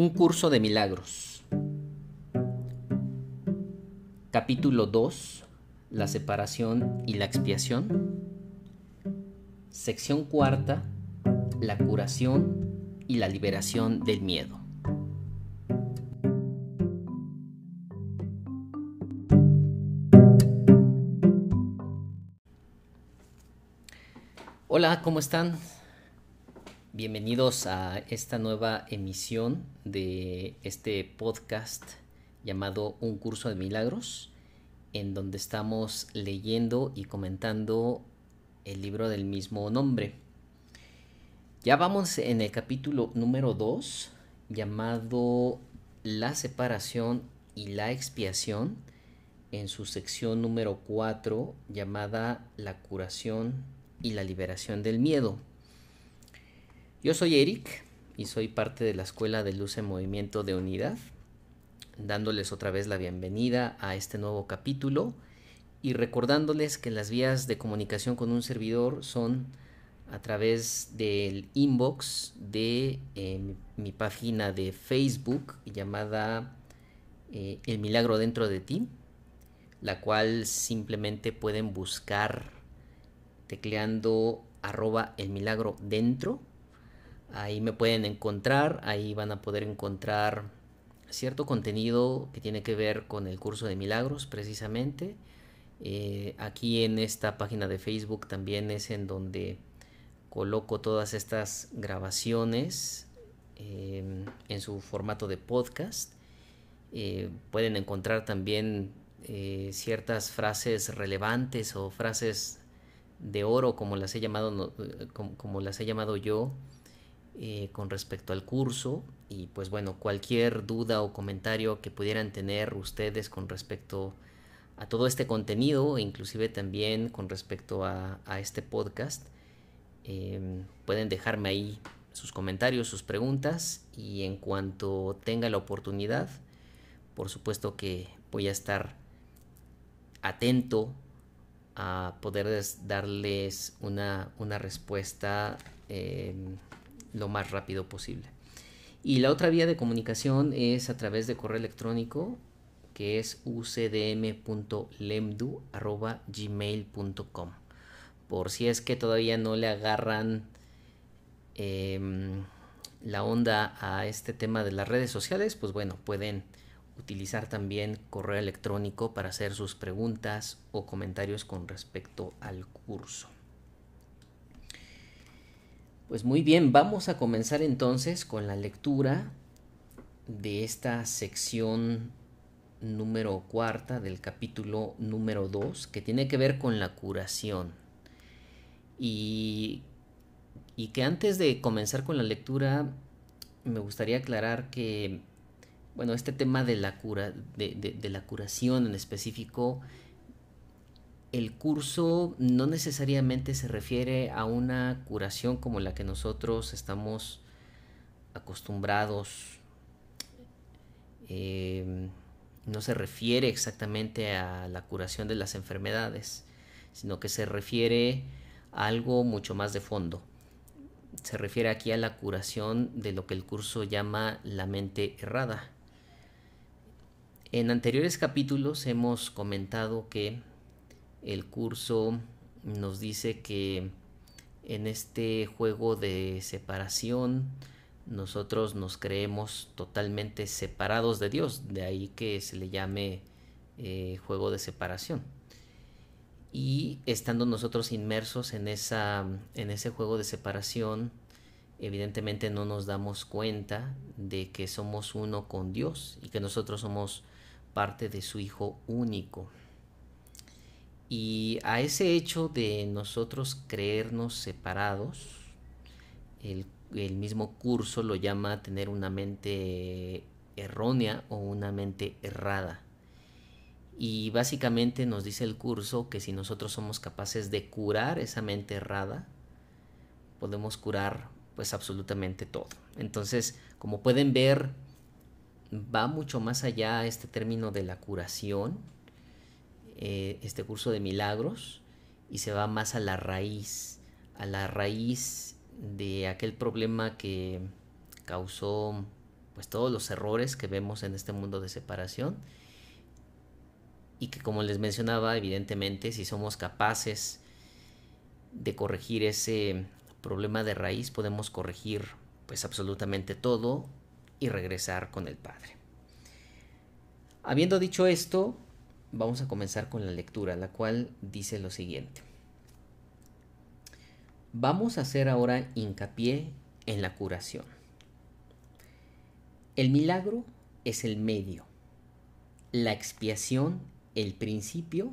Un curso de milagros. Capítulo 2. La separación y la expiación. Sección cuarta. La curación y la liberación del miedo. Hola, ¿cómo están? Bienvenidos a esta nueva emisión de este podcast llamado Un curso de milagros, en donde estamos leyendo y comentando el libro del mismo nombre. Ya vamos en el capítulo número 2, llamado La separación y la expiación, en su sección número 4, llamada La curación y la liberación del miedo. Yo soy Eric y soy parte de la Escuela de Luz en Movimiento de Unidad, dándoles otra vez la bienvenida a este nuevo capítulo y recordándoles que las vías de comunicación con un servidor son a través del inbox de eh, mi, página de Facebook llamada eh, El Milagro dentro de ti, la cual simplemente pueden buscar tecleando arroba el milagro dentro Ahí me pueden encontrar, ahí van a poder encontrar cierto contenido que tiene que ver con el curso de milagros precisamente. Eh, aquí en esta página de Facebook también es en donde coloco todas estas grabaciones em, en su formato de podcast. Eh, pueden encontrar también eh, ciertas frases relevantes o frases de oro como las he llamado, como las he llamado yo eh, con respecto al curso y pues bueno, cualquier duda o comentario que pudieran tener ustedes con respecto a todo este contenido, inclusive también con respecto a, este podcast, em, pueden dejarme ahí sus comentarios, sus preguntas y en cuanto tenga la oportunidad, por supuesto que voy a estar atento a poder darles una, una respuesta em, lo más rápido posible. Y la otra vía de comunicación es a través de correo electrónico que es ucdm.lemdu.gmail.com por si es que todavía no le agarran em, la onda a este tema de las redes sociales, pues bueno, pueden utilizar también correo electrónico para hacer sus preguntas o comentarios con respecto al curso. Pues muy bien, vamos a comenzar entonces con la lectura de esta sección número cuarta del capítulo número dos que tiene que ver con la curación. Y, y que antes de comenzar con la lectura me gustaría aclarar que, bueno, este tema de la, cura, de, de la curación en específico el curso no necesariamente se refiere a una curación como la que nosotros estamos acostumbrados. Em, no se refiere exactamente a la curación de las enfermedades, sino que se refiere a algo mucho más de fondo. Se refiere aquí a la curación de lo que el curso llama la mente errada. En anteriores capítulos hemos comentado que el curso nos dice que en este juego de separación nosotros nos creemos totalmente separados de Dios, de ahí que se le llame eh, juego de separación. Y estando nosotros inmersos en, esa, en ese juego de separación, evidentemente no nos damos cuenta de que somos uno con Dios y que nosotros somos parte de su Hijo único. Y a ese hecho de nosotros creernos separados, el, mismo curso lo llama tener una mente errónea o una mente errada. Y básicamente nos dice el curso que si nosotros somos capaces de curar esa mente errada, podemos curar pues absolutamente todo. Entonces, como pueden ver, va mucho más allá este término de la curación eh, este curso de milagros y se va más a la raíz, a la raíz de aquel problema que causó pues todos los errores que vemos en este mundo de separación y que como les mencionaba, evidentemente, si somos capaces de corregir ese problema de raíz, podemos corregir pues absolutamente todo y regresar con el Padre. Habiendo dicho esto, vamos a comenzar con la lectura, la cual dice lo siguiente. Vamos a hacer ahora hincapié en la curación. El milagro es el medio, la expiación el principio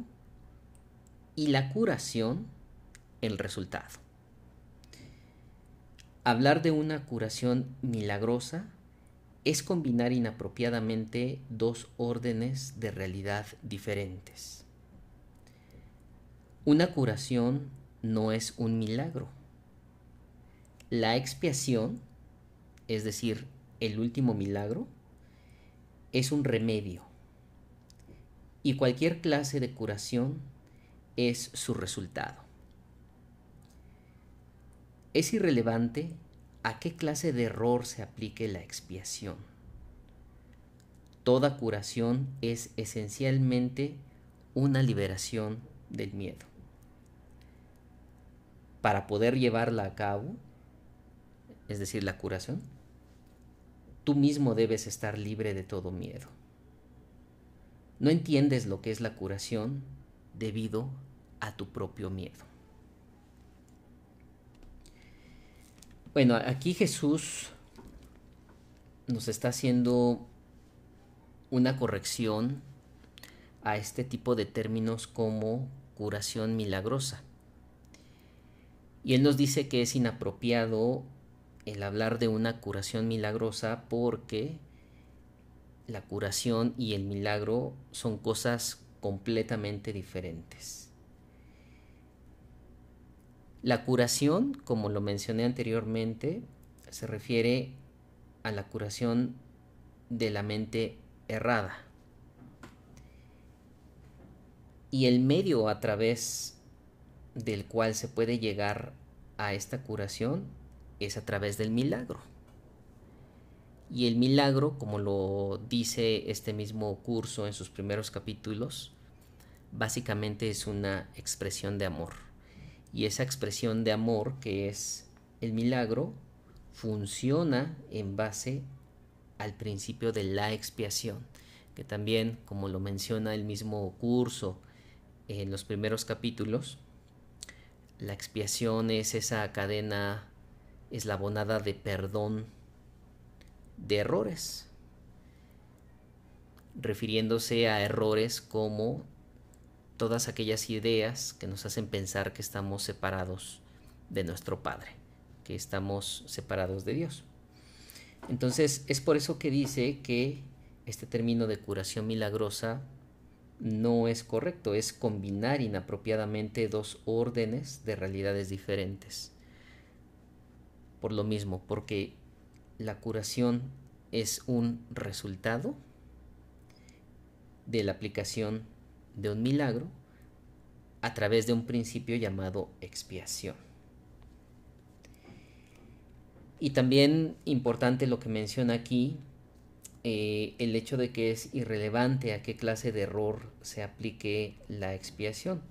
y la curación el resultado. Hablar de una curación milagrosa es combinar inapropiadamente dos órdenes de realidad diferentes. Una curación no es un milagro. La expiación, es decir, el último milagro, es un remedio. Y cualquier clase de curación es su resultado. Es irrelevante a qué clase de error se aplique la expiación. Toda curación es esencialmente una liberación del miedo. Para poder llevarla a cabo, es decir, la curación, tú mismo debes estar libre de todo miedo. No entiendes lo que es la curación debido a tu propio miedo. Bueno, aquí Jesús nos está haciendo una corrección a este tipo de términos como curación milagrosa. Y él nos dice que es inapropiado el hablar de una curación milagrosa porque la curación y el milagro son cosas completamente diferentes. La curación, como lo mencioné anteriormente, se refiere a la curación de la mente errada. Y el medio a través del cual se puede llegar a esta curación es a través del milagro. Y el milagro, como lo dice este mismo curso en sus primeros capítulos, básicamente es una expresión de amor. Y esa expresión de amor, que es el milagro, funciona en base al principio de la expiación, que también, como lo menciona el mismo curso en los primeros capítulos, la expiación es esa cadena eslabonada de perdón de errores, refiriéndose a errores como todas aquellas ideas que nos hacen pensar que estamos separados de nuestro Padre, que estamos separados de Dios. Entonces es por eso que dice que este término de curación milagrosa no es correcto, es combinar inapropiadamente dos órdenes de realidades diferentes. Por lo mismo, porque la curación es un resultado de la aplicación de un milagro a través de un principio llamado expiación. Y también importante lo que menciona aquí, eh, el hecho de que es irrelevante a qué clase de error se aplique la expiación,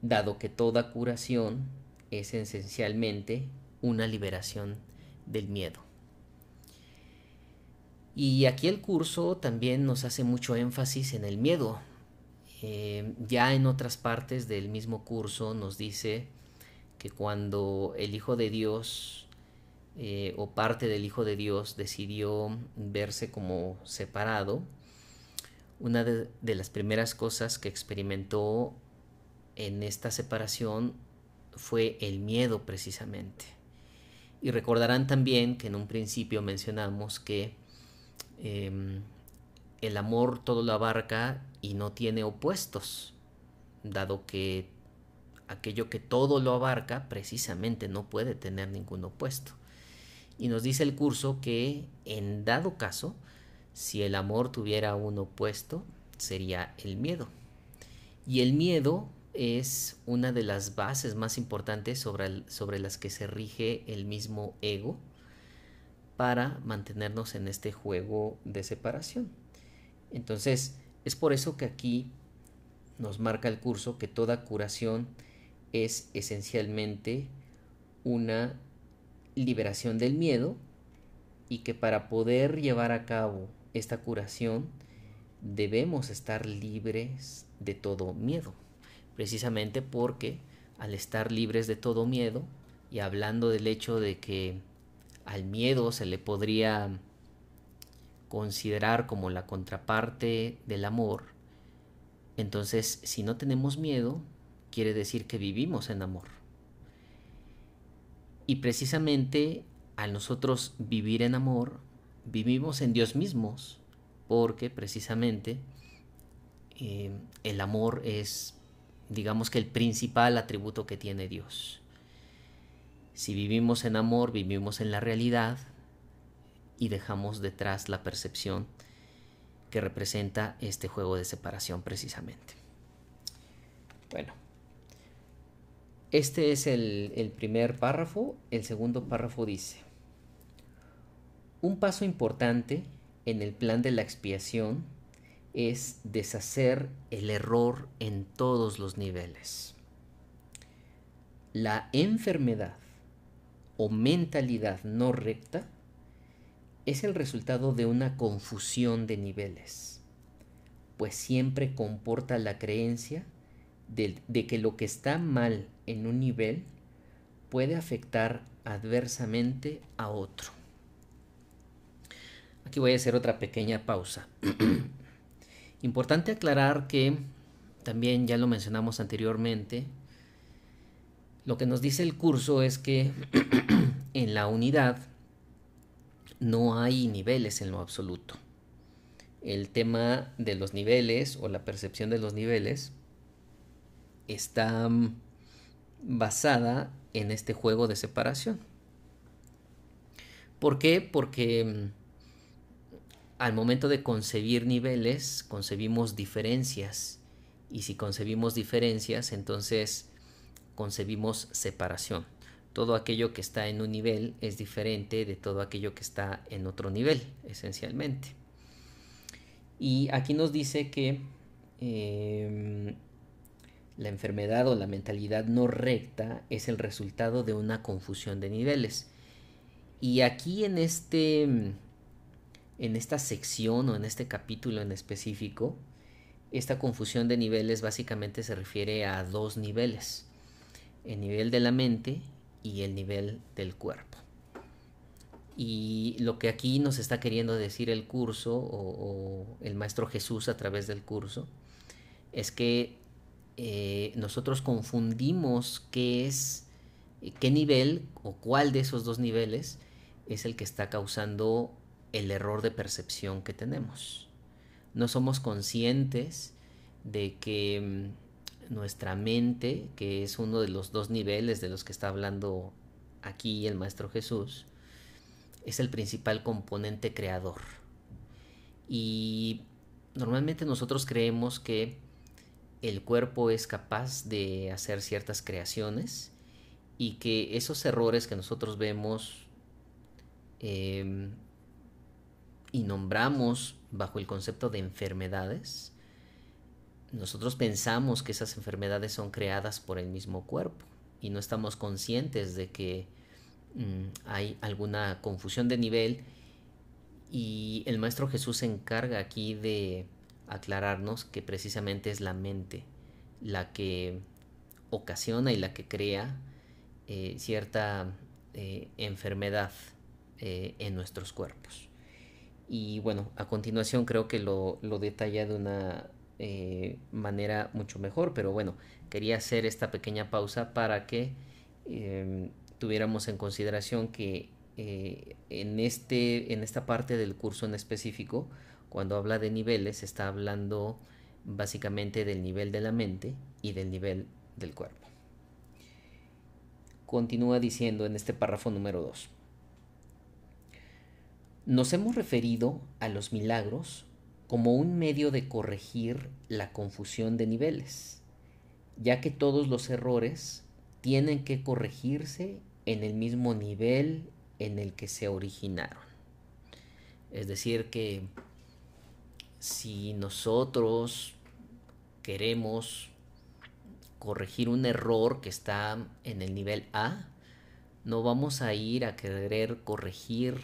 dado que toda curación es esencialmente una liberación del miedo. Y aquí el curso también nos hace mucho énfasis en el miedo. Eh, ya en otras partes del mismo curso nos dice que cuando el Hijo de Dios eh, o parte del Hijo de Dios decidió verse como separado, una de, las primeras cosas que experimentó en esta separación fue el miedo precisamente. Y recordarán también que en un principio mencionamos que em, el amor todo lo abarca y no tiene opuestos, dado que aquello que todo lo abarca precisamente no puede tener ningún opuesto. Y nos dice el curso que en dado caso, si el amor tuviera un opuesto, sería el miedo. Y el miedo es una de las bases más importantes sobre, sobre las que se rige el mismo ego para mantenernos en este juego de separación. Entonces, es por eso que aquí nos marca el curso que toda curación es esencialmente una liberación del miedo y que para poder llevar a cabo esta curación debemos estar libres de todo miedo. Precisamente porque al estar libres de todo miedo y hablando del hecho de que al miedo se le podría considerar como la contraparte del amor, entonces si no tenemos miedo, quiere decir que vivimos en amor. Y precisamente al nosotros vivir en amor, vivimos en Dios mismos, porque precisamente eh, el amor es, digamos que el principal atributo que tiene Dios. Si vivimos en amor, vivimos en la realidad y dejamos detrás la percepción que representa este juego de separación precisamente. Bueno, este es el, el primer párrafo. El segundo párrafo dice, un paso importante en el plan de la expiación es deshacer el error en todos los niveles. La enfermedad o mentalidad no recta es el resultado de una confusión de niveles, pues siempre comporta la creencia de, que lo que está mal en un nivel puede afectar adversamente a otro. Aquí voy a hacer otra pequeña pausa. Importante aclarar que, también ya lo mencionamos anteriormente, lo que nos dice el curso es que en la unidad no hay niveles en lo absoluto. El tema de los niveles o la percepción de los niveles está mm, basada en este juego de separación. ¿Por qué? Porque mm, al momento de concebir niveles, concebimos diferencias. Y si concebimos diferencias, entonces concebimos separación. Todo aquello que está en un nivel es diferente de todo aquello que está en otro nivel, esencialmente. Y aquí nos dice que eh, la enfermedad o la mentalidad no recta es el resultado de una confusión de niveles. Y aquí en este en esta sección o en este capítulo en específico, esta confusión de niveles básicamente se refiere a dos niveles, el nivel de la mente y el nivel del cuerpo. Y lo que aquí nos está queriendo decir el curso o, el Maestro Jesús a través del curso es que eh, nosotros confundimos qué es, qué nivel o cuál de esos dos niveles es el que está causando el error de percepción que tenemos. No somos conscientes de que mm, nuestra mente, que es uno de los dos niveles de los que está hablando aquí el Maestro Jesús, es el principal componente creador. Y normalmente nosotros creemos que el cuerpo es capaz de hacer ciertas creaciones y que esos errores que nosotros vemos em, y nombramos bajo el concepto de enfermedades, nosotros pensamos que esas enfermedades son creadas por el mismo cuerpo y no estamos conscientes de que mm, hay alguna confusión de nivel y el Maestro Jesús se encarga aquí de aclararnos que precisamente es la mente la que ocasiona y la que crea eh, cierta eh, enfermedad eh, en nuestros cuerpos. Y bueno, a continuación creo que lo, detalla de una eh, manera mucho mejor, pero bueno, quería hacer esta pequeña pausa para que em, tuviéramos en consideración que eh, en, este, en esta parte del curso en específico, cuando habla de niveles, está hablando básicamente del nivel de la mente y del nivel del cuerpo. Continúa diciendo en este párrafo número 2. Nos hemos referido a los milagros como un medio de corregir la confusión de niveles, ya que todos los errores tienen que corregirse en el mismo nivel en el que se originaron. Es decir, que si nosotros queremos corregir un error que está en el nivel A, no vamos a ir a querer corregir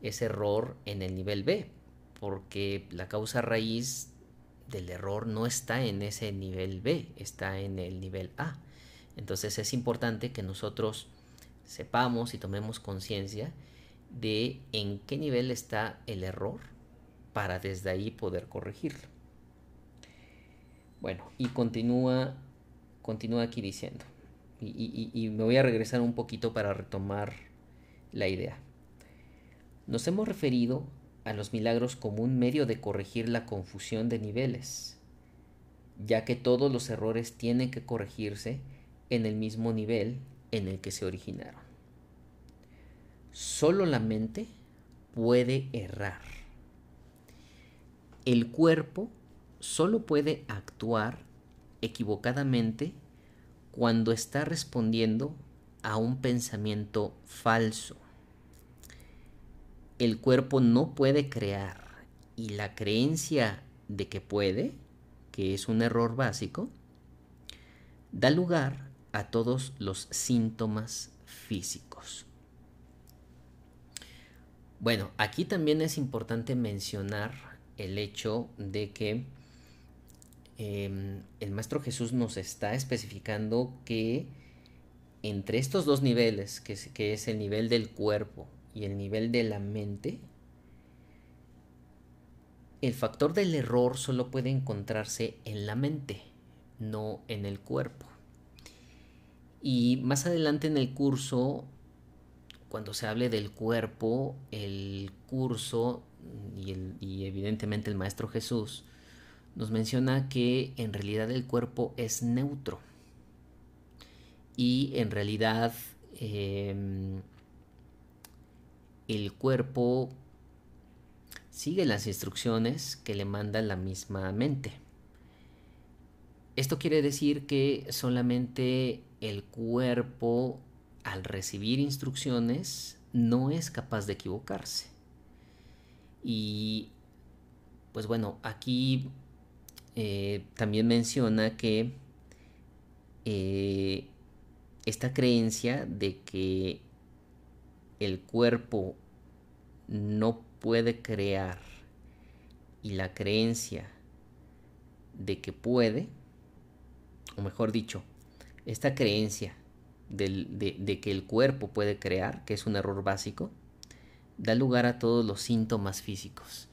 ese error en el nivel B, porque la causa raíz del error no está en ese nivel B, está en el nivel A. Entonces es importante que nosotros sepamos y tomemos conciencia de en qué nivel está el error para desde ahí poder corregirlo. Bueno, y continúa, continúa aquí diciendo, y, y me voy a regresar un poquito para retomar la idea. Nos hemos referido a los milagros como un medio de corregir la confusión de niveles, ya que todos los errores tienen que corregirse en el mismo nivel en el que se originaron. Solo la mente puede errar. El cuerpo solo puede actuar equivocadamente cuando está respondiendo a un pensamiento falso el cuerpo no puede crear y la creencia de que puede, que es un error básico, da lugar a todos los síntomas físicos. Bueno, aquí también es importante mencionar el hecho de que em, el Maestro Jesús nos está especificando que entre estos dos niveles, que que es el nivel del cuerpo y el nivel de la mente, el factor del error solo puede encontrarse en la mente, no en el cuerpo. Y más adelante en el curso, cuando se hable del cuerpo, el curso y, evidentemente el Maestro Jesús nos menciona que en realidad el cuerpo es neutro. Y en realidad em, el cuerpo sigue las instrucciones que le manda la misma mente. Esto quiere decir que solamente el cuerpo al recibir instrucciones no es capaz de equivocarse. Y pues bueno, aquí eh, también menciona que eh, esta creencia de que el cuerpo no puede crear y la creencia de que puede, o mejor dicho, esta creencia de, que el cuerpo puede crear, que es un error básico, da lugar a todos los síntomas físicos.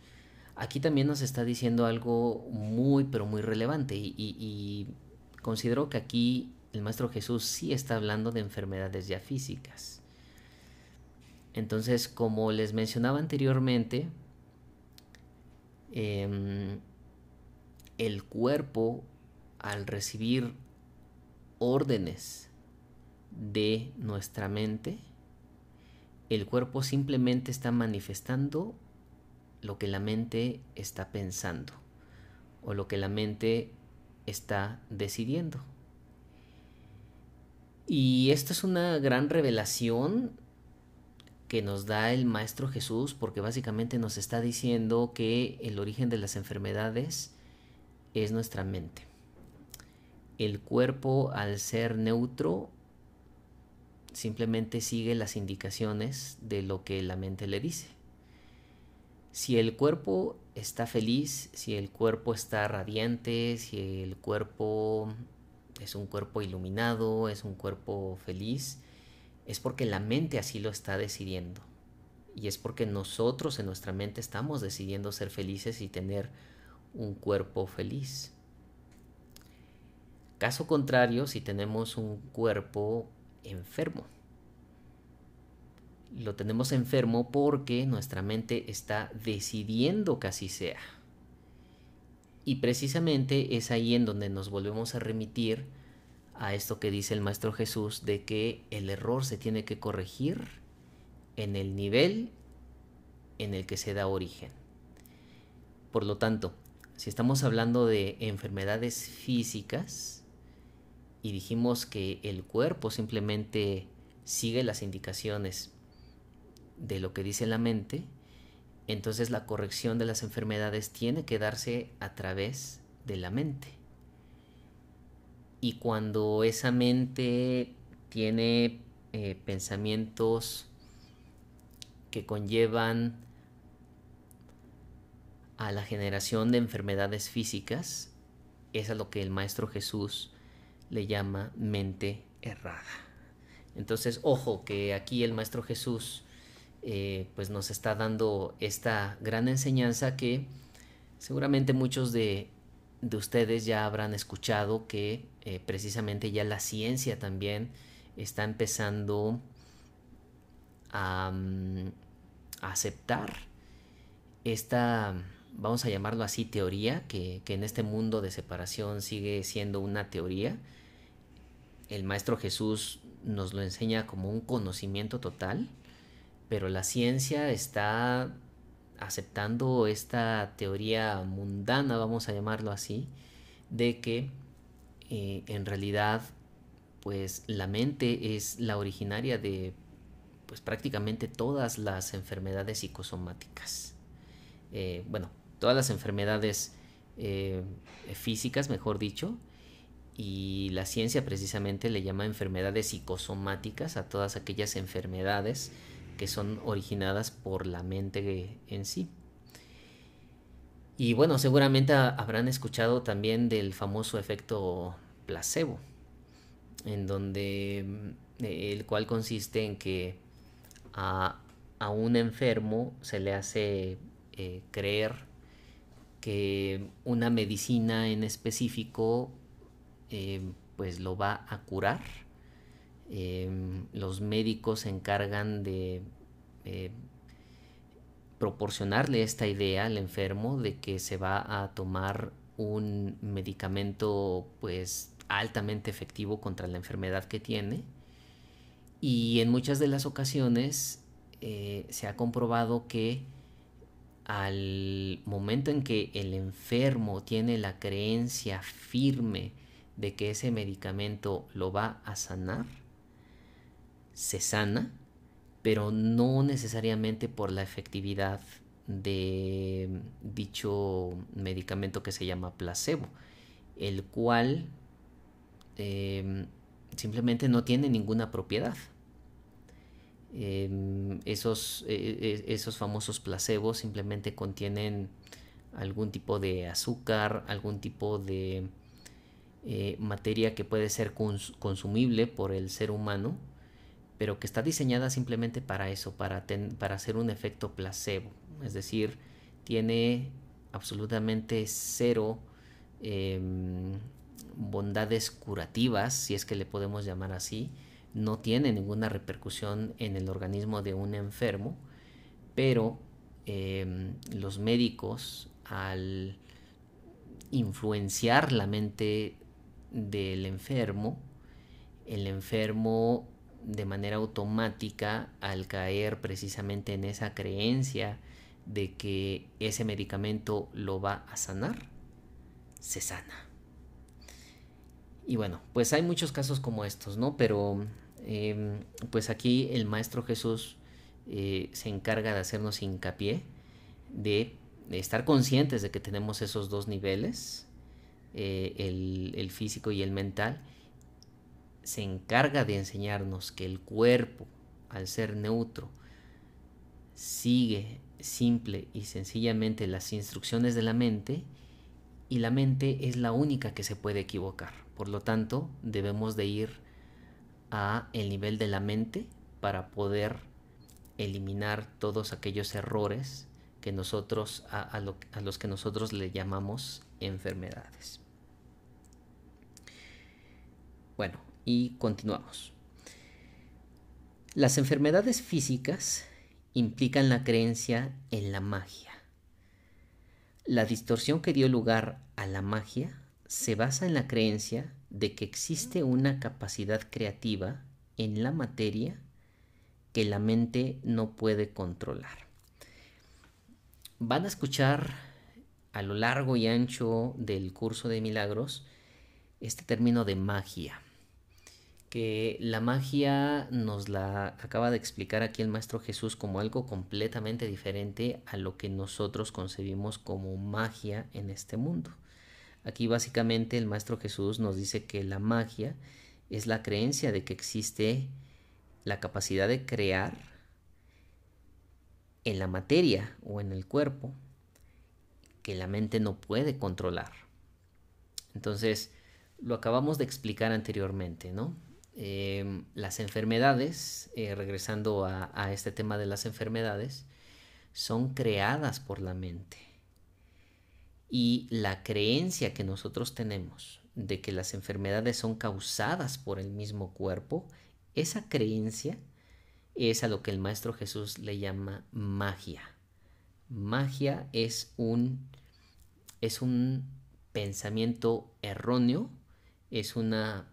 Aquí también nos está diciendo algo muy, pero muy relevante y, y considero que aquí el Maestro Jesús sí está hablando de enfermedades ya físicas. Entonces, como les mencionaba anteriormente, em, el cuerpo al recibir órdenes de nuestra mente, el cuerpo simplemente está manifestando lo que la mente está pensando o lo que la mente está decidiendo. Y esto es una gran revelación que nos da el Maestro Jesús, porque básicamente nos está diciendo que el origen de las enfermedades es nuestra mente. El cuerpo, al ser neutro, simplemente sigue las indicaciones de lo que la mente le dice. Si el cuerpo está feliz, si el cuerpo está radiante, si el cuerpo es un cuerpo iluminado, es un cuerpo feliz, es porque la mente así lo está decidiendo. Y es porque nosotros en nuestra mente estamos decidiendo ser felices y tener un cuerpo feliz. Caso contrario, si tenemos un cuerpo enfermo. Lo tenemos enfermo porque nuestra mente está decidiendo que así sea. Y precisamente es ahí en donde nos volvemos a remitir a esto que dice el Maestro Jesús de que el error se tiene que corregir en el nivel en el que se da origen. Por lo tanto, si estamos hablando de enfermedades físicas y dijimos que el cuerpo simplemente sigue las indicaciones de lo que dice la mente, entonces la corrección de las enfermedades tiene que darse a través de la mente. Y cuando esa mente tiene eh, pensamientos que conllevan a la generación de enfermedades físicas, es a lo que el Maestro Jesús le llama mente errada. Entonces, ojo que aquí el Maestro Jesús eh, pues nos está dando esta gran enseñanza que seguramente muchos de, ustedes ya habrán escuchado que eh, precisamente ya la ciencia también está empezando a, mm, aceptar esta, vamos a llamarlo así, teoría, que, que en este mundo de separación sigue siendo una teoría. El Maestro Jesús nos lo enseña como un conocimiento total pero la ciencia está aceptando esta teoría mundana, vamos a llamarlo así, de que eh, en realidad pues la mente es la originaria de pues prácticamente todas las enfermedades psicosomáticas. Eh, bueno, todas las enfermedades eh, físicas, mejor dicho, y la ciencia precisamente le llama enfermedades psicosomáticas a todas aquellas enfermedades que son originadas por la mente en sí. Y bueno, seguramente habrán escuchado también del famoso efecto placebo, en donde mm, el cual consiste en que a, un enfermo se le hace eh, creer que una medicina en específico eh, pues lo va a curar. Em, los médicos se encargan de eh, proporcionarle esta idea al enfermo de que se va a tomar un medicamento pues altamente efectivo contra la enfermedad que tiene. Y en muchas de las ocasiones eh, se ha comprobado que al momento en que el enfermo tiene la creencia firme de que ese medicamento lo va a sanar, se sana, pero no necesariamente por la efectividad de dicho medicamento que se llama placebo, el cual em, simplemente no tiene ninguna propiedad. Em, esos, e, e, esos famosos placebos simplemente contienen algún tipo de azúcar, algún tipo de eh, materia que puede ser consumible por el ser humano pero que está diseñada simplemente para eso, para, para hacer un efecto placebo. Es decir, tiene absolutamente cero em, bondades curativas, si es que le podemos llamar así. No tiene ninguna repercusión en el organismo de un enfermo, pero em, los médicos al influenciar la mente del enfermo, el enfermo de manera automática al caer precisamente en esa creencia de que ese medicamento lo va a sanar, se sana. Y bueno, pues hay muchos casos como estos, ¿no? Pero em, pues aquí el Maestro Jesús eh, se encarga de hacernos hincapié de, estar conscientes de que tenemos esos dos niveles, eh, el, el físico y el mental, se encarga de enseñarnos que el cuerpo, al ser neutro, sigue simple y sencillamente las instrucciones de la mente y la mente es la única que se puede equivocar. Por lo tanto, debemos de ir a el nivel de la mente para poder eliminar todos aquellos errores que nosotros a, a los que nosotros le llamamos enfermedades. Bueno, y continuamos. Las enfermedades físicas implican la creencia en la magia. La distorsión que dio lugar a la magia se basa en la creencia de que existe una capacidad creativa en la materia que la mente no puede controlar. Van a escuchar a lo largo y ancho del curso de milagros este término de magia que la magia nos la acaba de explicar aquí el Maestro Jesús como algo completamente diferente a lo que nosotros concebimos como magia en este mundo. Aquí básicamente el Maestro Jesús nos dice que la magia es la creencia de que existe la capacidad de crear en la materia o en el cuerpo que la mente no puede controlar. Entonces, lo acabamos de explicar anteriormente, ¿no? Em, las enfermedades, eh, regresando a, a este tema de las enfermedades, son creadas por la mente. Y la creencia que nosotros tenemos de que las enfermedades son causadas por el mismo cuerpo, esa creencia es a lo que el Maestro Jesús le llama magia. Magia es un, es un pensamiento erróneo, es una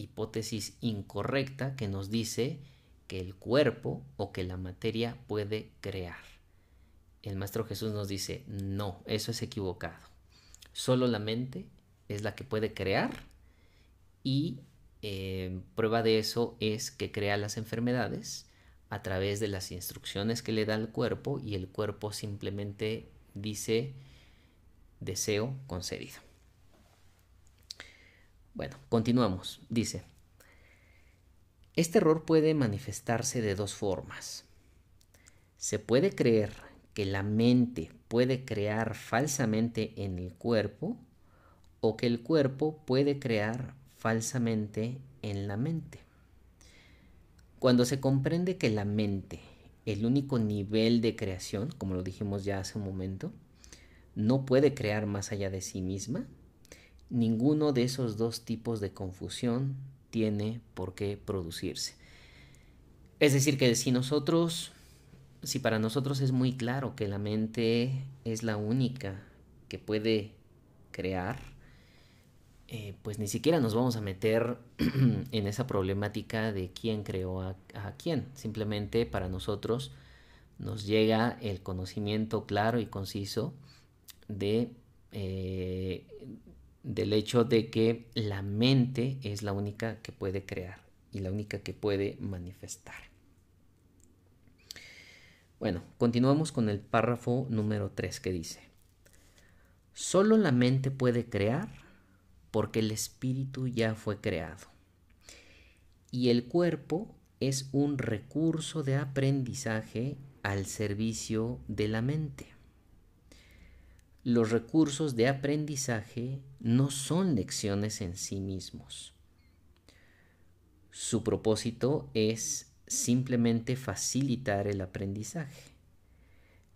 hipótesis incorrecta que nos dice que el cuerpo o que la materia puede crear. El Maestro Jesús nos dice, no, eso es equivocado. Solo la mente es la que puede crear y eh, prueba de eso es que crea las enfermedades a través de las instrucciones que le da el cuerpo y el cuerpo simplemente dice deseo concedido. Bueno, continuamos. Dice, este error puede manifestarse de dos formas. Se puede creer que la mente puede crear falsamente en el cuerpo o que el cuerpo puede crear falsamente en la mente. Cuando se comprende que la mente, el único nivel de creación, como lo dijimos ya hace un momento, no puede crear más allá de sí misma, ninguno de esos dos tipos de confusión tiene por qué producirse. Es decir, que si nosotros, si para nosotros es muy claro que la mente es la única que puede crear, eh, pues ni siquiera nos vamos a meter en esa problemática de quién creó a, quién. Simplemente para nosotros nos llega el conocimiento claro y conciso de, eh, del hecho de que la mente es la única que puede crear y la única que puede manifestar. Bueno, continuamos con el párrafo número 3 que dice, solo la mente puede crear porque el espíritu ya fue creado. Y el cuerpo es un recurso de aprendizaje al servicio de la mente. Los recursos de aprendizaje no son lecciones en sí mismos. Su propósito es simplemente facilitar el aprendizaje.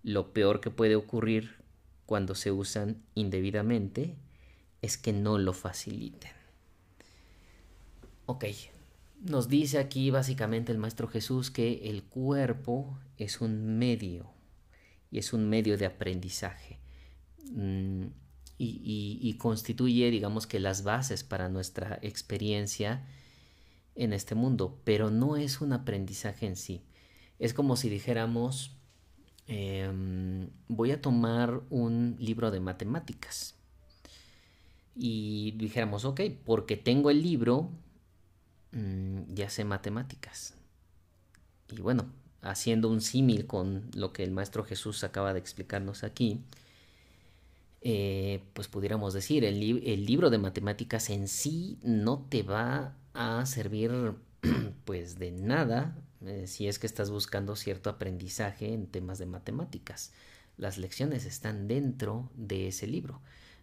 Lo peor que puede ocurrir cuando se usan indebidamente es que no lo faciliten. Ok, nos dice aquí básicamente el Maestro Jesús que el cuerpo es un medio y es un medio de aprendizaje mm, y, constituye, digamos que, las bases para nuestra experiencia en este mundo, pero no es un aprendizaje en sí. Es como si dijéramos, em, voy a tomar un libro de matemáticas y dijéramos, ok, porque tengo el libro, mm, ya sé matemáticas. Y bueno, haciendo un símil con lo que el Maestro Jesús acaba de explicarnos aquí, eh, pues pudiéramos decir, el, libro de matemáticas en sí no te va a servir pues de nada eh, si es que estás buscando cierto aprendizaje en temas de matemáticas. Las lecciones están dentro de ese libro.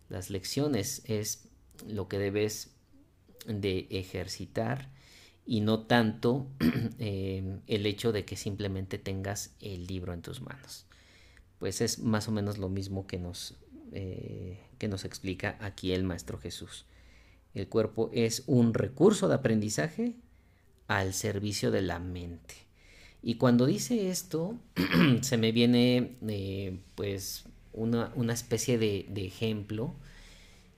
Las lecciones es lo que debes de ejercitar y no tanto em, el hecho de que simplemente tengas el libro en tus manos. Pues es más o menos lo mismo que nos, eh, que nos explica aquí el Maestro Jesús. El cuerpo es un recurso de aprendizaje al servicio de la mente. Y cuando dice esto, se me viene eh, pues una, especie de, ejemplo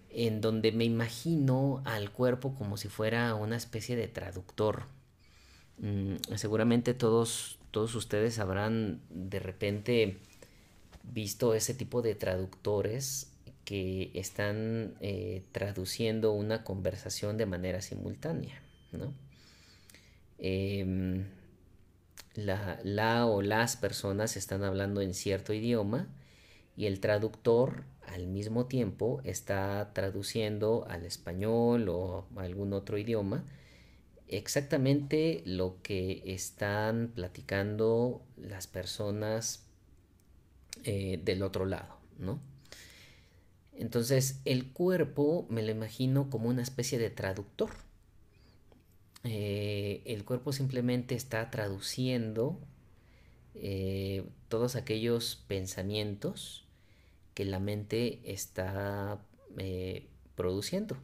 en donde me imagino al cuerpo como si fuera una especie de traductor. Mm, seguramente todos, todos ustedes habrán de repente visto ese tipo de traductores que están eh, traduciendo una conversación de manera simultánea, ¿no? em, la, la o las personas están hablando en cierto idioma y el traductor al mismo tiempo está traduciendo al español o a algún otro idioma exactamente lo que están platicando las personas eh, del otro lado, ¿no? Entonces el cuerpo me lo imagino como una especie de traductor. Eh, el cuerpo simplemente está traduciendo eh, todos aquellos pensamientos que la mente está produciendo.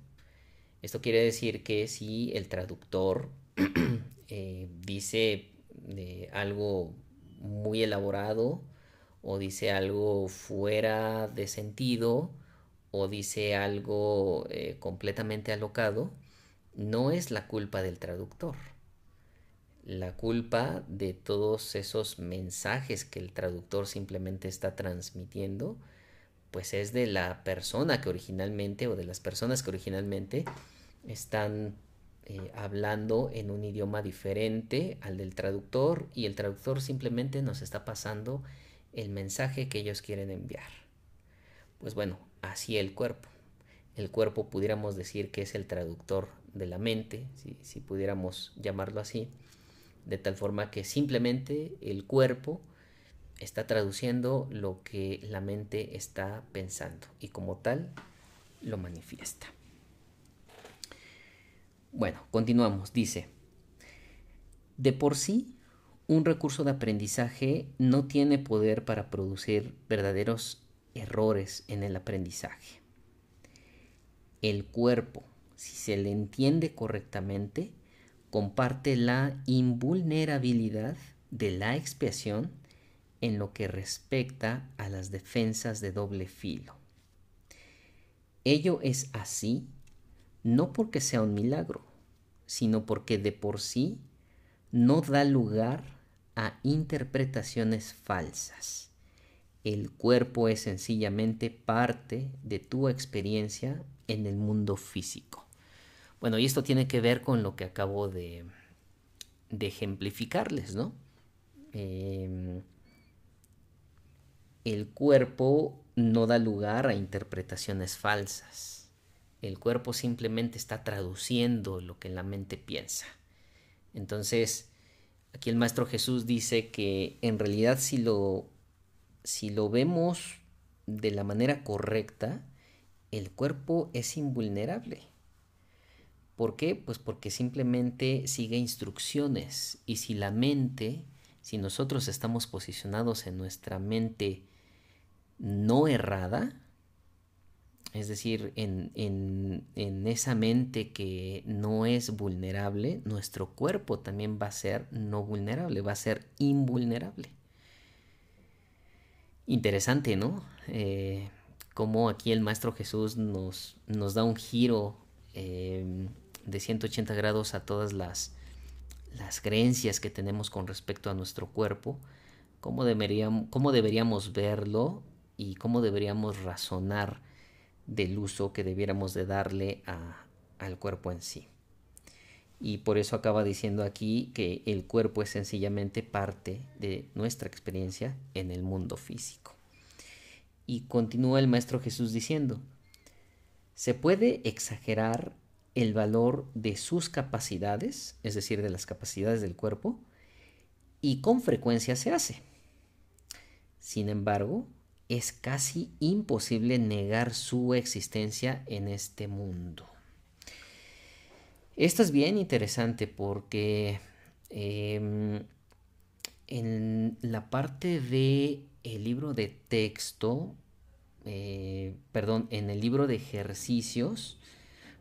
Esto quiere decir que si el traductor dice algo muy elaborado o dice algo fuera de sentido o dice algo eh, completamente alocado, no es la culpa del traductor. La culpa de todos esos mensajes que el traductor simplemente está transmitiendo, pues es de la persona que originalmente o de las personas que originalmente están eh, hablando en un idioma diferente al del traductor y el traductor simplemente nos está pasando el mensaje que ellos quieren enviar. Pues bueno, así el cuerpo. El cuerpo pudiéramos decir que es el traductor de la mente, si, pudiéramos llamarlo así, de tal forma que simplemente el cuerpo está traduciendo lo que la mente está pensando y como tal lo manifiesta. Bueno, continuamos. Dice, de por sí un recurso de aprendizaje no tiene poder para producir verdaderos errores en el aprendizaje. El cuerpo, si se le entiende correctamente, comparte la invulnerabilidad de la expiación en lo que respecta a las defensas de doble filo. Ello es así no porque sea un milagro, sino porque de por sí no da lugar a interpretaciones falsas. El cuerpo es sencillamente parte de tu experiencia en el mundo físico. Bueno, y esto tiene que ver con lo que acabo de, ejemplificarles, ¿no? Em, el cuerpo no da lugar a interpretaciones falsas. El cuerpo simplemente está traduciendo lo que la mente piensa. Entonces, Aquí el Maestro Jesús dice que en realidad si lo, si lo vemos de la manera correcta, el cuerpo es invulnerable. ¿Por qué? Pues porque simplemente sigue instrucciones y si la mente, si nosotros estamos posicionados en nuestra mente no errada, es decir, en, esa mente que no es vulnerable, nuestro cuerpo también va a ser no vulnerable, va a ser invulnerable. Interesante, ¿no? Eh, cómo aquí el Maestro Jesús nos, nos da un giro eh, de 180 grados a todas las, las creencias que tenemos con respecto a nuestro cuerpo, cómo deberíamos, cómo deberíamos verlo y cómo deberíamos razonar del uso que debiéramos de darle al cuerpo en sí. Y por eso acaba diciendo aquí que el cuerpo es sencillamente parte de nuestra experiencia en el mundo físico. Y continúa el Maestro Jesús diciendo, se puede exagerar el valor de sus capacidades, es decir, de las capacidades del cuerpo, y con frecuencia se hace. Sin embargo, es casi imposible negar su existencia en este mundo. Esto es bien interesante porque em, en la parte de el libro de texto, eh, perdón, en el libro de ejercicios,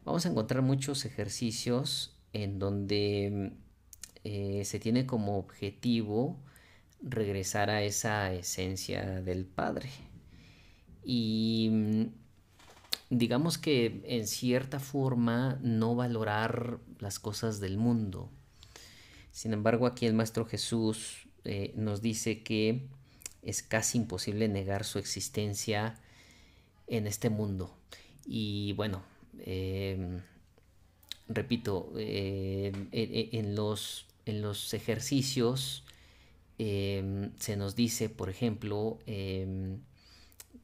vamos a encontrar muchos ejercicios en donde eh, se tiene como objetivo regresar a esa esencia del Padre. Y mm, digamos que en cierta forma no valorar las cosas del mundo. Sin embargo, aquí el Maestro Jesús eh, nos dice que es casi imposible negar su existencia en este mundo. Y bueno, em, repito, em, en los en los ejercicios em, se nos dice, por ejemplo, em,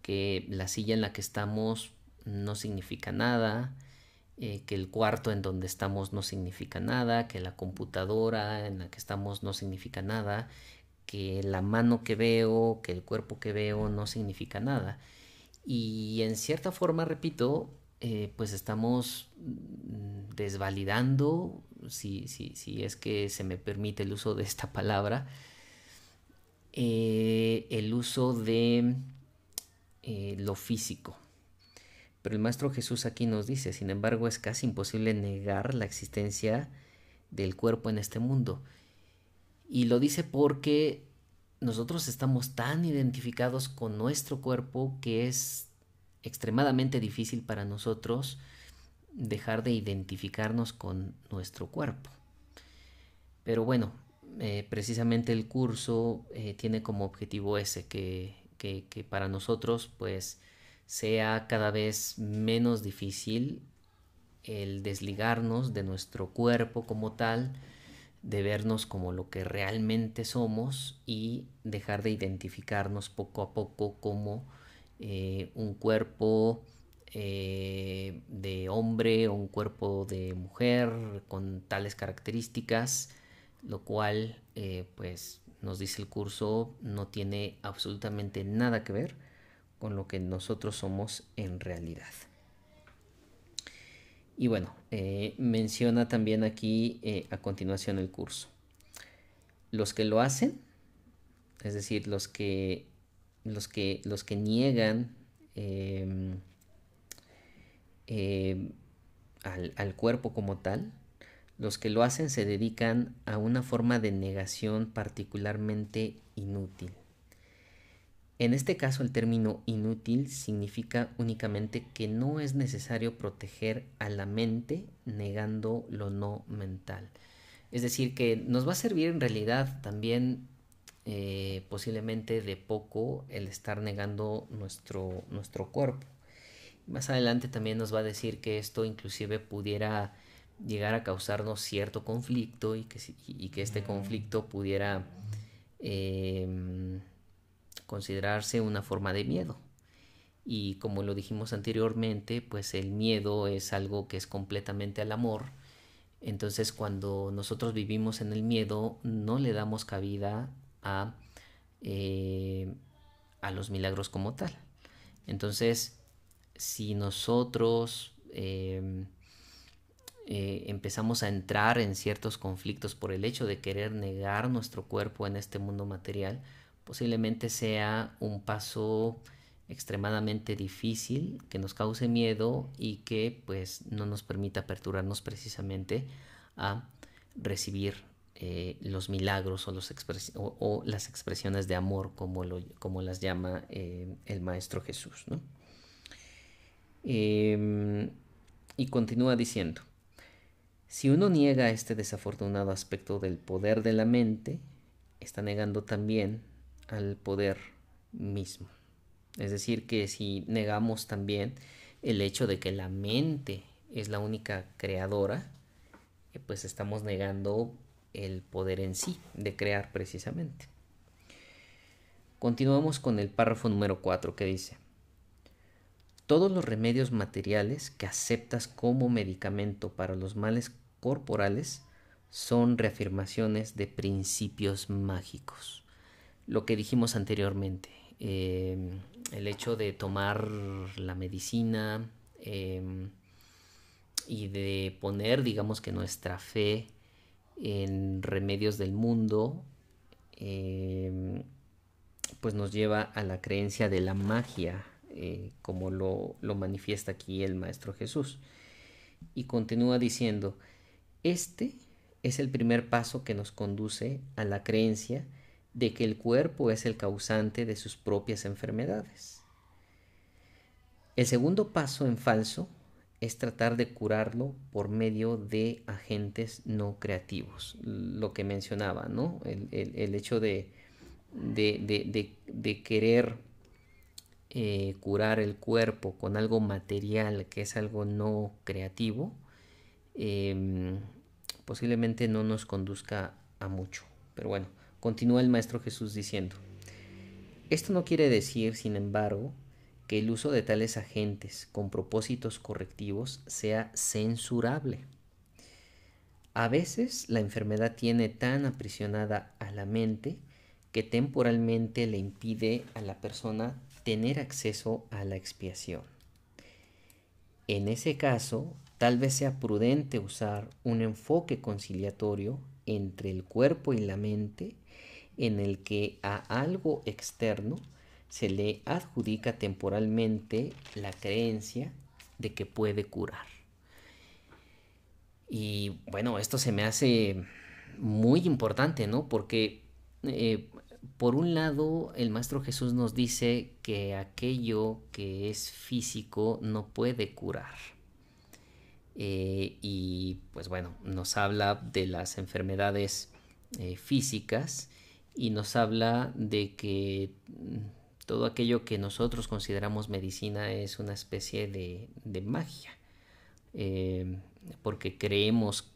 que la silla en la que estamos no significa nada, eh, que el cuarto en donde estamos no significa nada, que la computadora en la que estamos no significa nada, que la mano que veo, que el cuerpo que veo no significa nada. Y en cierta forma, repito, eh, pues estamos desvalidando, si, si, es que se me permite el uso de esta palabra, eh, el uso de lo físico. Pero el Maestro Jesús aquí nos dice, sin embargo, es casi imposible negar la existencia del cuerpo en este mundo. Y lo dice porque nosotros estamos tan identificados con nuestro cuerpo que es extremadamente difícil para nosotros dejar de identificarnos con nuestro cuerpo. Pero bueno, eh, precisamente el curso eh, tiene como objetivo ese, que, que, para nosotros pues sea cada vez menos difícil el desligarnos de nuestro cuerpo como tal, de vernos como lo que realmente somos y dejar de identificarnos poco a poco como eh, un cuerpo de hombre o un cuerpo de mujer con tales características, lo cual eh, pues nos dice el curso no tiene absolutamente nada que ver con lo que nosotros somos en realidad. Y bueno, eh, menciona también aquí eh, a continuación el curso. Los que lo hacen, es decir, los que, los que, los que niegan em, em, al, al cuerpo como tal, los que lo hacen se dedican a una forma de negación particularmente inútil. En este caso el término inútil significa únicamente que no es necesario proteger a la mente negando lo no mental. Es decir, que nos va a servir en realidad también eh, posiblemente de poco el estar negando nuestro, nuestro cuerpo. Más adelante también nos va a decir que esto inclusive pudiera llegar a causarnos cierto conflicto y que, y que este mm. conflicto pudiera... Em, considerarse una forma de miedo. Y como lo dijimos anteriormente, pues el miedo es algo que es completamente al amor. Entonces cuando nosotros vivimos en el miedo no le damos cabida a, eh, a los milagros como tal. Entonces si nosotros em, eh, empezamos a entrar en ciertos conflictos por el hecho de querer negar nuestro cuerpo en este mundo material, posiblemente sea un paso extremadamente difícil, que nos cause miedo y que pues no nos permita aperturarnos precisamente a recibir eh, los milagros o, las expresiones de amor como, lo, como las llama eh, el Maestro Jesús. Em, y continúa diciendo, si uno niega este desafortunado aspecto del poder de la mente, está negando también al poder mismo. Es decir, que si negamos también el hecho de que la mente es la única creadora, eh, pues estamos negando el poder en sí de crear precisamente. Continuamos con el párrafo número 4 que dice, todos los remedios materiales que aceptas como medicamento para los males corporales son reafirmaciones de principios mágicos lo que dijimos anteriormente, em, el hecho de tomar la medicina em, y de poner, digamos que nuestra fe en remedios del mundo, em, pues nos lleva a la creencia de la magia, eh, como lo, lo manifiesta aquí el Maestro Jesús. Y continúa diciendo, este es el primer paso que nos conduce a la creencia de que el cuerpo es el causante de sus propias enfermedades. El segundo paso en falso es tratar de curarlo por medio de agentes no creativos, lo que mencionaba, ¿no? El, hecho de, querer eh, curar el cuerpo con algo material que es algo no creativo, em, posiblemente no nos conduzca a mucho. Pero bueno, continúa el Maestro Jesús diciendo, esto no quiere decir, sin embargo, que el uso de tales agentes con propósitos correctivos sea censurable. A veces la enfermedad tiene tan aprisionada a la mente que temporalmente le impide a la persona tener acceso a la expiación. En ese caso, tal vez sea prudente usar un enfoque conciliatorio entre el cuerpo y la mente en el que a algo externo se le adjudica temporalmente la creencia de que puede curar. Y bueno, esto se me hace muy importante, ¿no? Porque eh, por un lado, el Maestro Jesús nos dice que aquello que es físico no puede curar. Eh, y pues bueno, nos habla de las enfermedades eh, físicas y nos habla de que todo aquello que nosotros consideramos medicina es una especie de, magia, eh, porque creemos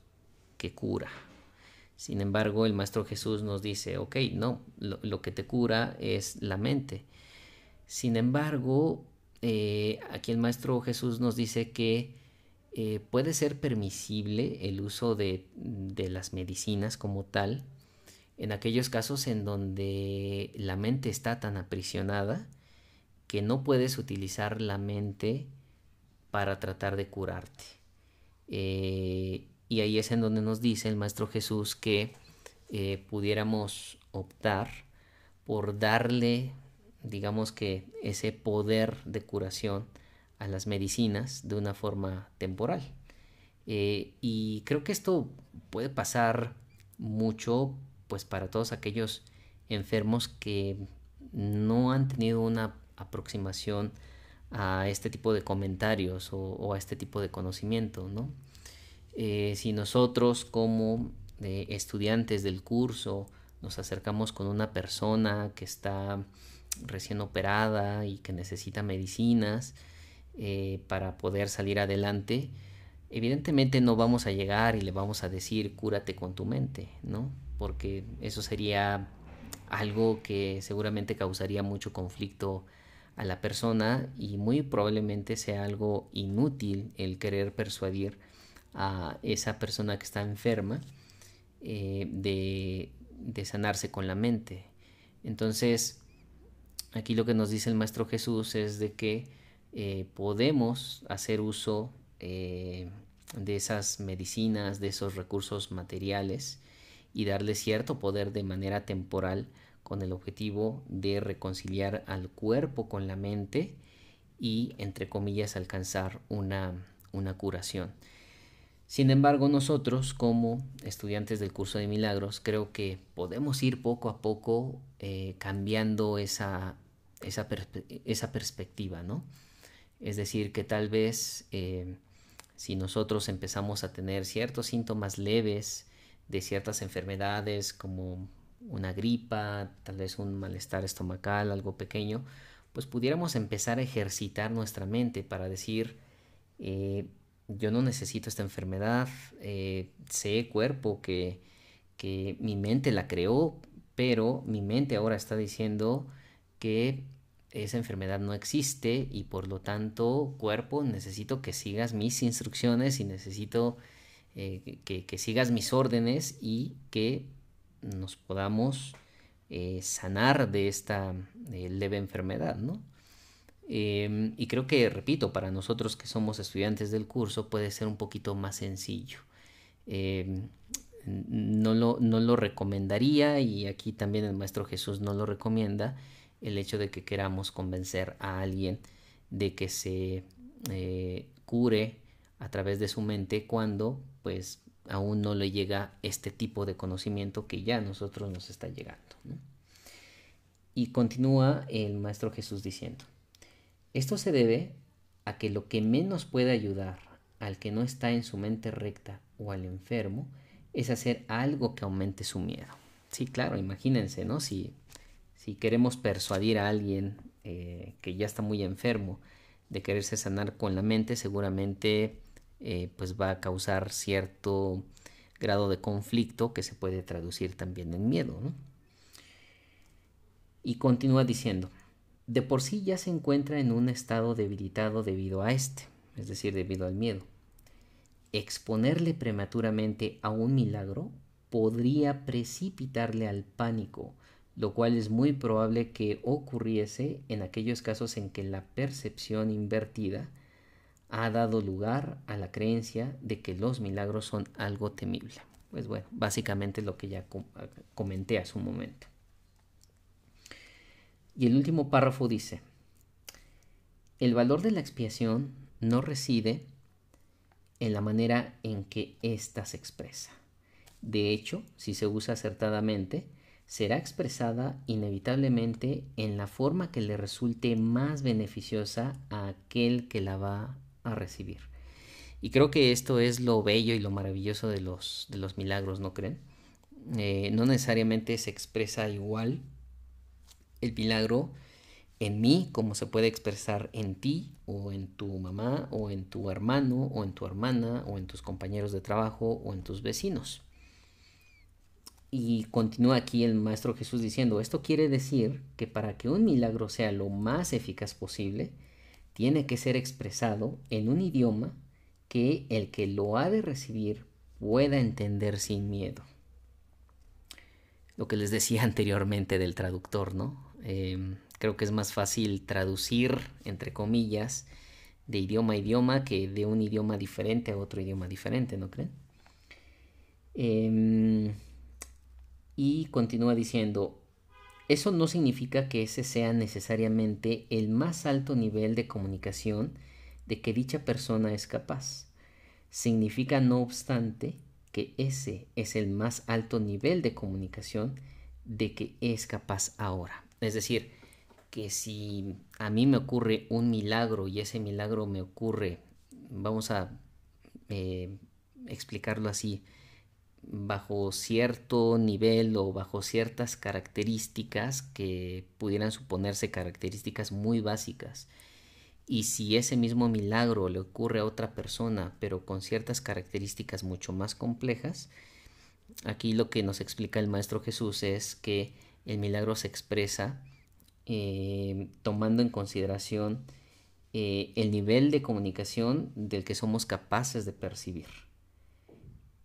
que cura. Sin embargo, el Maestro Jesús nos dice, ok, no, lo, que te cura es la mente. Sin embargo, aquí el Maestro Jesús nos dice que eh, puede ser permisible el uso de, las medicinas como tal, en aquellos casos en donde la mente está tan aprisionada que no puedes utilizar la mente para tratar de curarte. Eh, y ahí es en donde nos dice el Maestro Jesús que eh, pudiéramos optar por darle, digamos que, ese poder de curación a las medicinas de una forma temporal. Eh, y creo que esto puede pasar mucho pues para todos aquellos enfermos que no han tenido una aproximación a este tipo de comentarios o, a este tipo de conocimiento, ¿no? Eh, si nosotros como eh, estudiantes del curso nos acercamos con una persona que está recién operada y que necesita medicinas eh, para poder salir adelante, evidentemente no vamos a llegar y le vamos a decir cúrate con tu mente, ¿no? porque eso sería algo que seguramente causaría mucho conflicto a la persona y muy probablemente sea algo inútil el querer persuadir a esa persona que está enferma eh, de, sanarse con la mente. Entonces, aquí lo que nos dice el Maestro Jesús es de que eh, podemos hacer uso eh, de esas medicinas, de esos recursos materiales, y darle cierto poder de manera temporal con el objetivo de reconciliar al cuerpo con la mente y, entre comillas, alcanzar una, una curación. Sin embargo, nosotros como estudiantes del curso de milagros creo que podemos ir poco a poco eh, cambiando esa, esa, esa, perspectiva, ¿no? Es decir, que tal vez eh, si nosotros empezamos a tener ciertos síntomas leves, de ciertas enfermedades como una gripa, tal vez un malestar estomacal, algo pequeño, pues pudiéramos empezar a ejercitar nuestra mente para decir, eh, yo no necesito esta enfermedad, eh, sé cuerpo que, que mi mente la creó, pero mi mente ahora está diciendo que esa enfermedad no existe y por lo tanto cuerpo necesito que sigas mis instrucciones y necesito eh, que, sigas mis órdenes y que nos podamos eh, sanar de esta eh, leve enfermedad, ¿no? Em, y creo que, repito, para nosotros que somos estudiantes del curso puede ser un poquito más sencillo. Em, no, lo, no lo recomendaría y aquí también el Maestro Jesús no lo recomienda el hecho de que queramos convencer a alguien de que se cure a través de su mente cuando pues aún no le llega este tipo de conocimiento que ya a nosotros nos está llegando. Y continúa el Maestro Jesús diciendo, esto se debe a que lo que menos puede ayudar al que no está en su mente recta o al enfermo es hacer algo que aumente su miedo. Sí, claro, imagínense, ¿no? Si, si queremos persuadir a alguien eh, que ya está muy enfermo de quererse sanar con la mente, seguramente eh, pues va a causar cierto grado de conflicto que se puede traducir también en miedo. Y continúa diciendo, de por sí ya se encuentra en un estado debilitado debido a este, es decir, debido al miedo. Exponerle prematuramente a un milagro podría precipitarle al pánico, lo cual es muy probable que ocurriese en aquellos casos en que la percepción invertida ha dado lugar a la creencia de que los milagros son algo temible. Pues bueno, básicamente lo que ya comenté hace un momento. Y el último párrafo dice, el valor de la expiación no reside en la manera en que ésta se expresa. De hecho, si se usa acertadamente, será expresada inevitablemente en la forma que le resulte más beneficiosa a aquel que la va a recibir. Y creo que esto es lo bello y lo maravilloso de los, de los milagros, ¿no creen? Eh, no necesariamente se expresa igual el milagro en mí como se puede expresar en ti o en tu mamá o en tu hermano o en tu hermana o en tus compañeros de trabajo o en tus vecinos. Y continúa aquí el Maestro Jesús diciendo, esto quiere decir que para que un milagro sea lo más eficaz posible, tiene que ser expresado en un idioma que el que lo ha de recibir pueda entender sin miedo. Lo que les decía anteriormente del traductor, ¿no? Em, creo que es más fácil traducir, entre comillas, de idioma a idioma que de un idioma diferente a otro idioma diferente, ¿no creen? Eh, y continúa diciendo, eso no significa que ese sea necesariamente el más alto nivel de comunicación de que dicha persona es capaz. Significa, no obstante, que ese es el más alto nivel de comunicación de que es capaz ahora. Es decir, que si a mí me ocurre un milagro y ese milagro me ocurre, vamos a eh, explicarlo así, bajo cierto nivel o bajo ciertas características que pudieran suponerse características muy básicas. Y si ese mismo milagro le ocurre a otra persona, pero con ciertas características mucho más complejas, aquí lo que nos explica el Maestro Jesús es que el milagro se expresa eh, tomando en consideración eh, el nivel de comunicación del que somos capaces de percibir.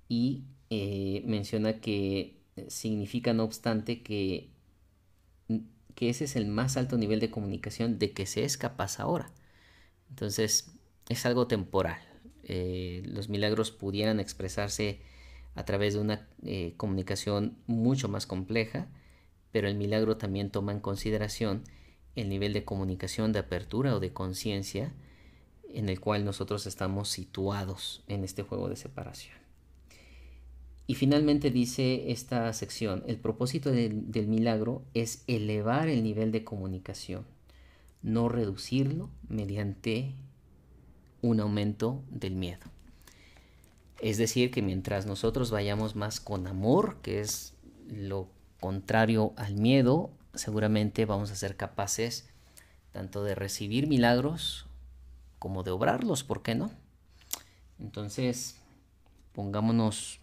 Y eh, menciona que significa, no obstante, que, que ese es el más alto nivel de comunicación de que se es capaz ahora. Entonces, es algo temporal. Eh, los milagros pudieran expresarse a través de una eh, comunicación mucho más compleja, pero el milagro también toma en consideración el nivel de comunicación, de apertura o de conciencia en el cual nosotros estamos situados en este juego de separación. Y finalmente dice esta sección, el propósito del milagro es elevar el nivel de comunicación, no reducirlo mediante un aumento del miedo. Es decir, que mientras nosotros vayamos más con amor, que es lo contrario al miedo, seguramente vamos a ser capaces tanto de recibir milagros como de obrarlos, ¿por qué no? Entonces, pongámonos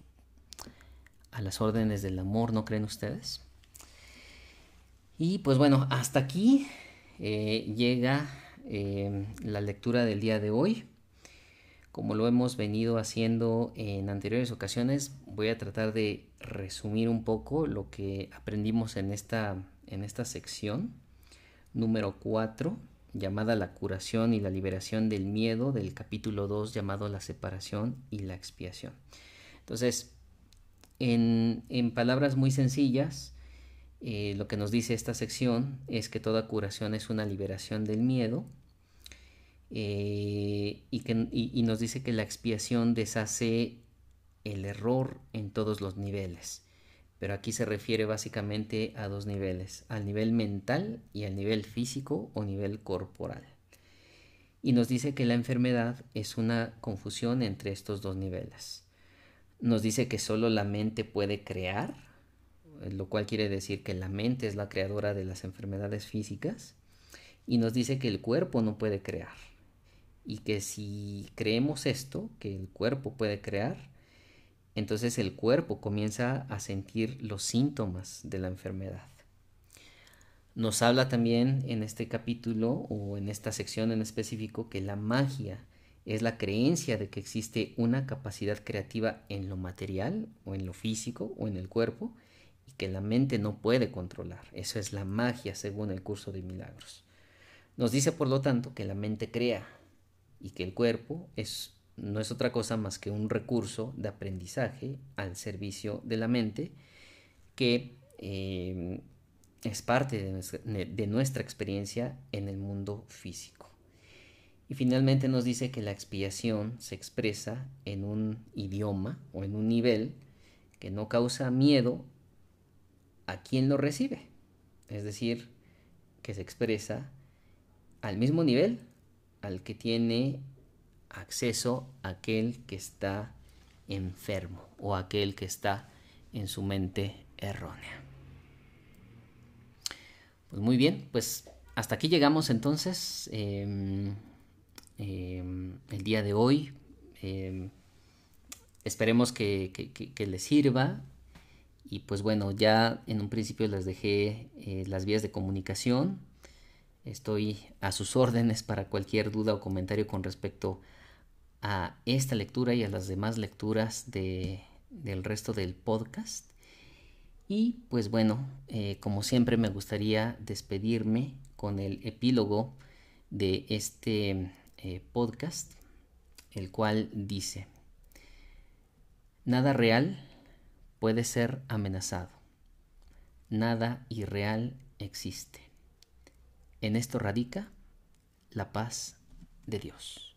a las órdenes del amor, ¿no creen ustedes? Y pues bueno, hasta aquí eh, llega eh, la lectura del día de hoy. Como lo hemos venido haciendo en anteriores ocasiones, voy a tratar de resumir un poco lo que aprendimos en esta, en esta sección número 4, llamada La curación y la liberación del miedo, del capítulo 2 llamado La separación y la expiación. Entonces, en, palabras muy sencillas, eh, lo que nos dice esta sección es que toda curación es una liberación del miedo eh, y, que, y nos dice que la expiación deshace el error en todos los niveles. Pero aquí se refiere básicamente a dos niveles, al nivel mental y al nivel físico o nivel corporal. Y nos dice que la enfermedad es una confusión entre estos dos niveles nos dice que solo la mente puede crear, lo cual quiere decir que la mente es la creadora de las enfermedades físicas, y nos dice que el cuerpo no puede crear, y que si creemos esto, que el cuerpo puede crear, entonces el cuerpo comienza a sentir los síntomas de la enfermedad. Nos habla también en este capítulo o en esta sección en específico que la magia es la creencia de que existe una capacidad creativa en lo material o en lo físico o en el cuerpo y que la mente no puede controlar. Eso es la magia según el curso de milagros. Nos dice por lo tanto que la mente crea y que el cuerpo es, no es otra cosa más que un recurso de aprendizaje al servicio de la mente que eh, es parte de nuestra, experiencia en el mundo físico. Y finalmente nos dice que la expiación se expresa en un idioma o en un nivel que no causa miedo a quien lo recibe. Es decir, que se expresa al mismo nivel al que tiene acceso aquel que está enfermo o aquel que está en su mente errónea. Pues muy bien, pues hasta aquí llegamos entonces em, em, el día de hoy. Em, esperemos que, les sirva. Y pues bueno, ya en un principio les dejé eh, las vías de comunicación. Estoy a sus órdenes para cualquier duda o comentario con respecto a esta lectura y a las demás lecturas de, del resto del podcast. Y pues bueno, eh, como siempre me gustaría despedirme con el epílogo de este eh, podcast, el cual dice, nada real puede ser amenazado, nada irreal existe. En esto radica la paz de Dios.